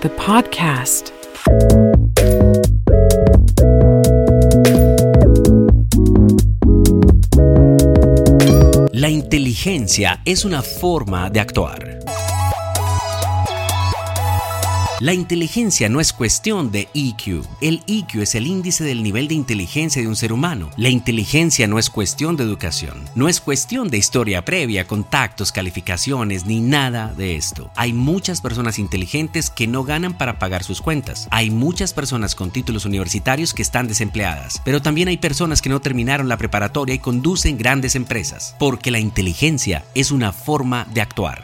the podcast. La inteligencia es una forma de actuar. La inteligencia no es cuestión de EQ. El EQ es el índice del nivel de inteligencia de un ser humano. La inteligencia no es cuestión de educación. No es cuestión de historia previa, contactos, calificaciones, ni nada de esto. Hay muchas personas inteligentes que no ganan para pagar sus cuentas. Hay muchas personas con títulos universitarios que están desempleadas. Pero también hay personas que no terminaron la preparatoria y conducen grandes empresas. Porque la inteligencia es una forma de actuar.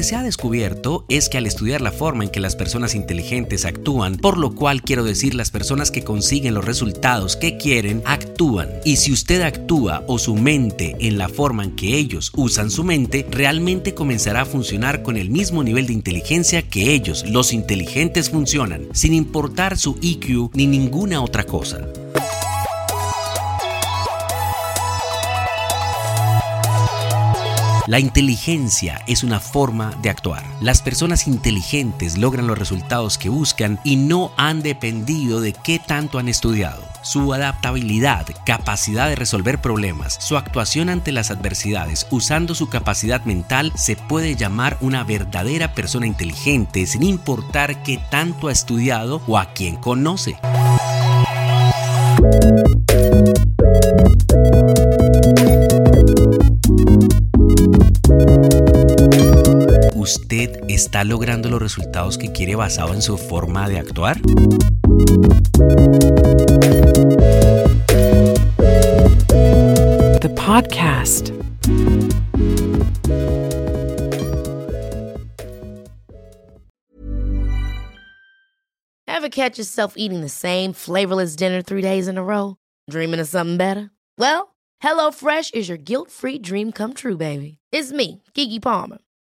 Que se ha descubierto es que al estudiar la forma en que las personas inteligentes actúan, por lo cual quiero decir las personas que consiguen los resultados que quieren, actúan. Y si usted actúa o su mente en la forma en que ellos usan su mente, realmente comenzará a funcionar con el mismo nivel de inteligencia que ellos, los inteligentes, funcionan, sin importar su EQ ni ninguna otra cosa. La inteligencia es una forma de actuar. Las personas inteligentes logran los resultados que buscan y no han dependido de qué tanto han estudiado. Su adaptabilidad, capacidad de resolver problemas, su actuación ante las adversidades usando su capacidad mental se puede llamar una verdadera persona inteligente sin importar qué tanto ha estudiado o a quién conoce. Los resultados que quiere basado en su forma de actuar? The podcast. Ever catch yourself eating the same flavorless dinner three days in a row? Dreaming of something better? Well, HelloFresh is your guilt-free dream come true, baby. It's me, Keke Palmer.